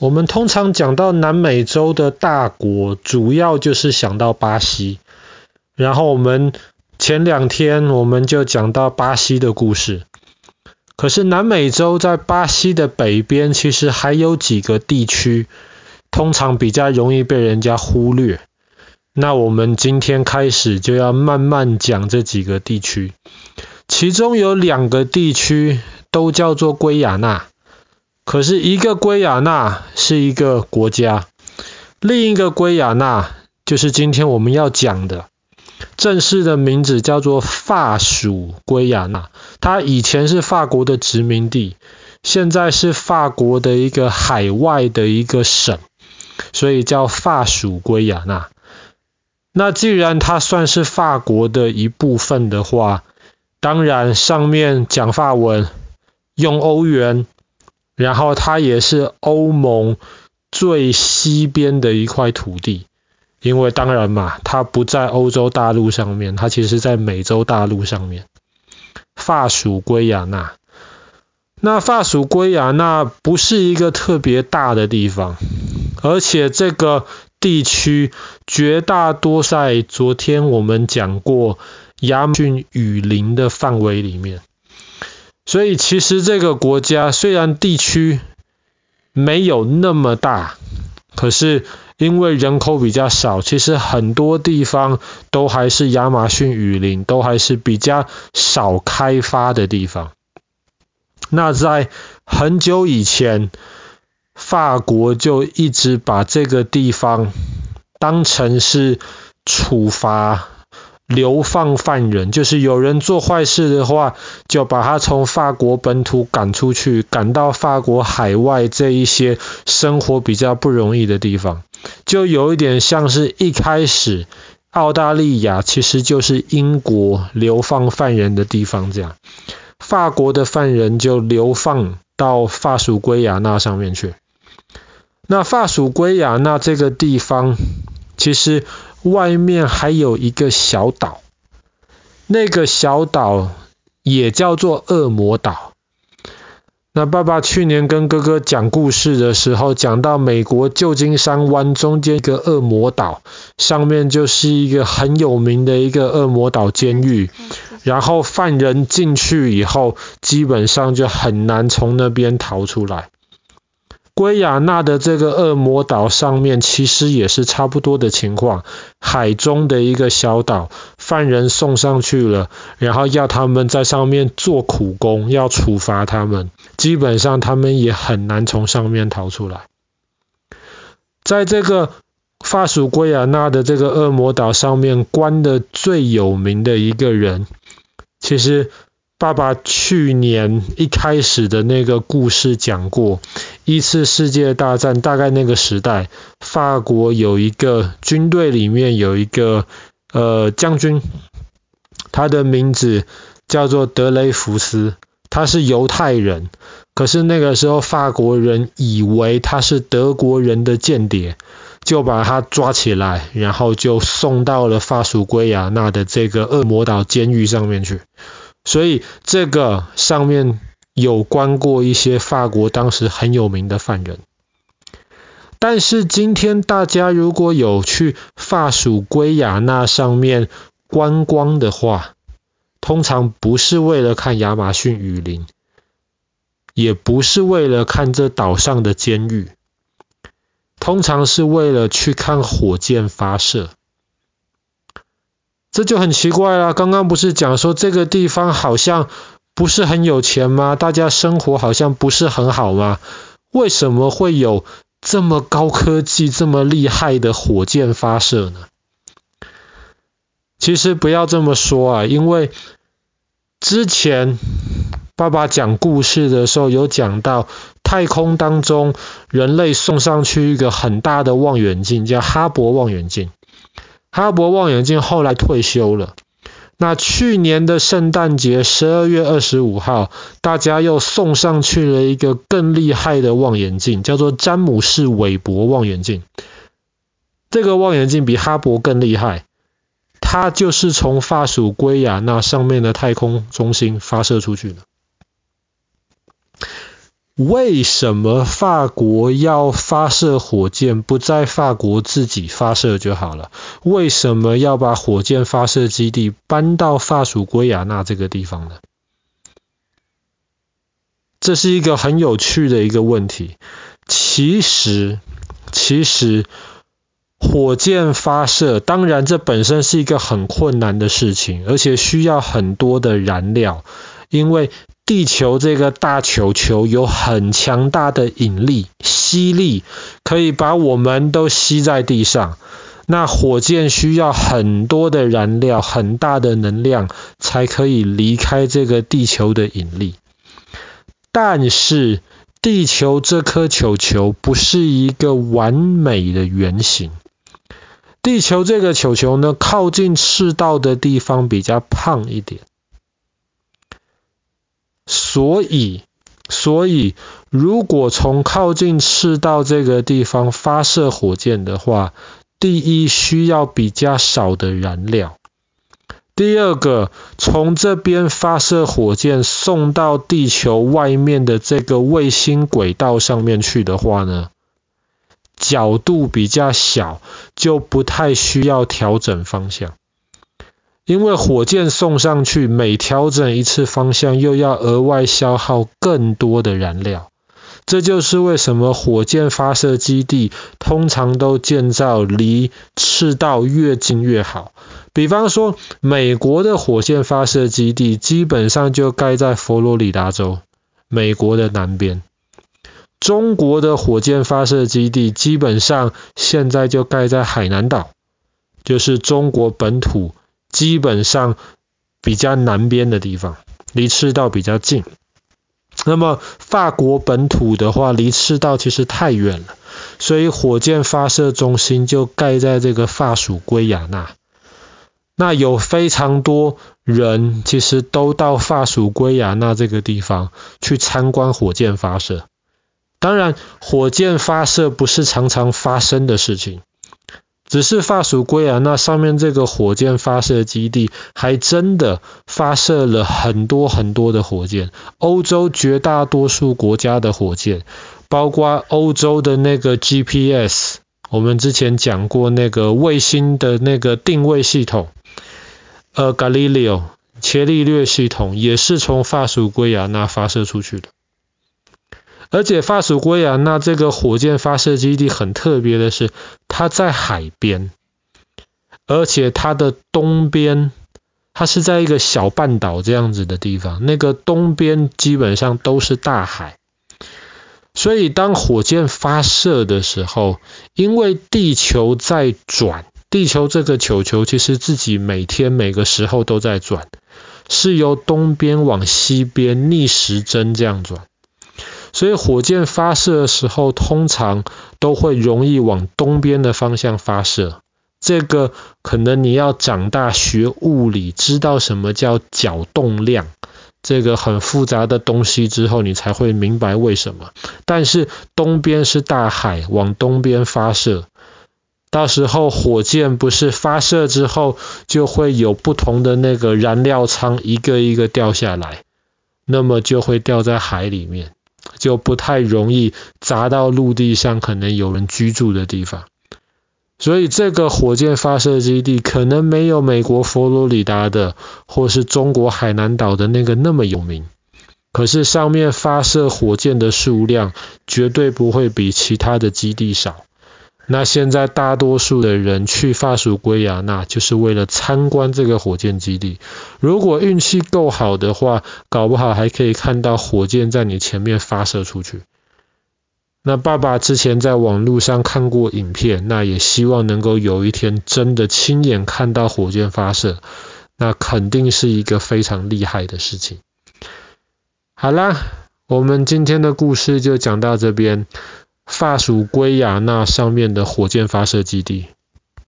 我们通常讲到南美洲的大国，主要就是想到巴西。然后我们前两天我们就讲到巴西的故事。可是南美洲在巴西的北边，其实还有几个地区，通常比较容易被人家忽略。那我们今天开始就要慢慢讲这几个地区，其中有两个地区都叫做圭亚那。可是，一个圭亚那是一个国家，另一个圭亚那就是今天我们要讲的，正式的名字叫做法属圭亚那。它以前是法国的殖民地，现在是法国的一个海外的一个省，所以叫法属圭亚那。那既然它算是法国的一部分的话，当然上面讲法文，用欧元。然后它也是欧盟最西边的一块土地，因为当然嘛，它不在欧洲大陆上面，它其实在美洲大陆上面。法属圭亚那，那法属圭亚那不是一个特别大的地方，而且这个地区绝大多在昨天我们讲过亚马逊雨林的范围里面。所以其实这个国家虽然地区没有那么大，可是因为人口比较少，其实很多地方都还是亚马逊雨林，都还是比较少开发的地方。那在很久以前，法国就一直把这个地方当成是处罚。流放犯人，就是有人做坏事的话，就把他从法国本土赶出去，赶到法国海外这一些生活比较不容易的地方，就有一点像是一开始澳大利亚其实就是英国流放犯人的地方这样，法国的犯人就流放到法属圭亚那上面去。那法属圭亚那这个地方，其实。外面还有一个小岛，那个小岛也叫做恶魔岛。那爸爸去年跟哥哥讲故事的时候，讲到美国旧金山湾中间一个恶魔岛，上面就是一个很有名的一个恶魔岛监狱。然后犯人进去以后，基本上就很难从那边逃出来。圭亚那的这个恶魔岛上面其实也是差不多的情况，海中的一个小岛，犯人送上去了，然后要他们在上面做苦工，要处罚他们，基本上他们也很难从上面逃出来。在这个法属圭亚那的这个恶魔岛上面关的最有名的一个人，其实。爸爸去年一开始的那个故事讲过，一次世界大战大概那个时代，法国有一个军队里面有一个呃将军，他的名字叫做德雷福斯，他是犹太人，可是那个时候法国人以为他是德国人的间谍，就把他抓起来，然后就送到了法属圭亚那的这个恶魔岛监狱上面去。所以这个上面有关过一些法国当时很有名的犯人，但是今天大家如果有去法属圭亚那上面观光的话，通常不是为了看亚马逊雨林，也不是为了看这岛上的监狱，通常是为了去看火箭发射。这就很奇怪了。刚刚不是讲说这个地方好像不是很有钱吗？大家生活好像不是很好吗？为什么会有这么高科技、这么厉害的火箭发射呢？其实不要这么说啊，因为之前爸爸讲故事的时候有讲到，太空当中人类送上去一个很大的望远镜，叫哈勃望远镜。哈勃望远镜后来退休了。那去年的圣诞节，十二月二十五号，大家又送上去了一个更厉害的望远镜，叫做詹姆士韦伯望远镜。这个望远镜比哈勃更厉害，它就是从法属圭亚那上面的太空中心发射出去的。为什么法国要发射火箭，不在法国自己发射就好了？为什么要把火箭发射基地搬到法属圭亚那这个地方呢？这是一个很有趣的一个问题。其实，其实火箭发射，当然这本身是一个很困难的事情，而且需要很多的燃料，因为地球这个大球球有很强大的引力、吸力，可以把我们都吸在地上。那火箭需要很多的燃料、很大的能量，才可以离开这个地球的引力。但是，地球这颗球球不是一个完美的圆形。地球这个球球呢，靠近赤道的地方比较胖一点。所以，所以如果从靠近赤道这个地方发射火箭的话，第一需要比较少的燃料，第二个从这边发射火箭送到地球外面的这个卫星轨道上面去的话呢，角度比较小，就不太需要调整方向。因为火箭送上去，每调整一次方向，又要额外消耗更多的燃料。这就是为什么火箭发射基地通常都建造离赤道越近越好。比方说，美国的火箭发射基地基本上就盖在佛罗里达州，美国的南边。中国的火箭发射基地基本上现在就盖在海南岛，就是中国本土。基本上比较南边的地方，离赤道比较近。那么法国本土的话，离赤道其实太远了，所以火箭发射中心就盖在这个法属圭亚那。那有非常多人其实都到法属圭亚那这个地方去参观火箭发射。当然，火箭发射不是常常发生的事情。只是法属圭亚那上面这个火箭发射基地，还真的发射了很多很多的火箭。欧洲绝大多数国家的火箭，包括欧洲的那个 GPS，我们之前讲过那个卫星的那个定位系统，呃，Galileo 伽利略系统也是从法属圭亚那发射出去的。而且法属圭亚那这个火箭发射基地很特别的是，它在海边，而且它的东边，它是在一个小半岛这样子的地方，那个东边基本上都是大海。所以当火箭发射的时候，因为地球在转，地球这个球球其实自己每天每个时候都在转，是由东边往西边逆时针这样转。所以火箭发射的时候，通常都会容易往东边的方向发射。这个可能你要长大学物理，知道什么叫角动量，这个很复杂的东西之后，你才会明白为什么。但是东边是大海，往东边发射，到时候火箭不是发射之后，就会有不同的那个燃料舱一个一个掉下来，那么就会掉在海里面。就不太容易砸到陆地上可能有人居住的地方，所以这个火箭发射基地可能没有美国佛罗里达的或是中国海南岛的那个那么有名，可是上面发射火箭的数量绝对不会比其他的基地少。那现在大多数的人去法属圭亚那就是为了参观这个火箭基地。如果运气够好的话，搞不好还可以看到火箭在你前面发射出去。那爸爸之前在网络上看过影片，那也希望能够有一天真的亲眼看到火箭发射，那肯定是一个非常厉害的事情。好啦，我们今天的故事就讲到这边。法属圭亚那上面的火箭发射基地，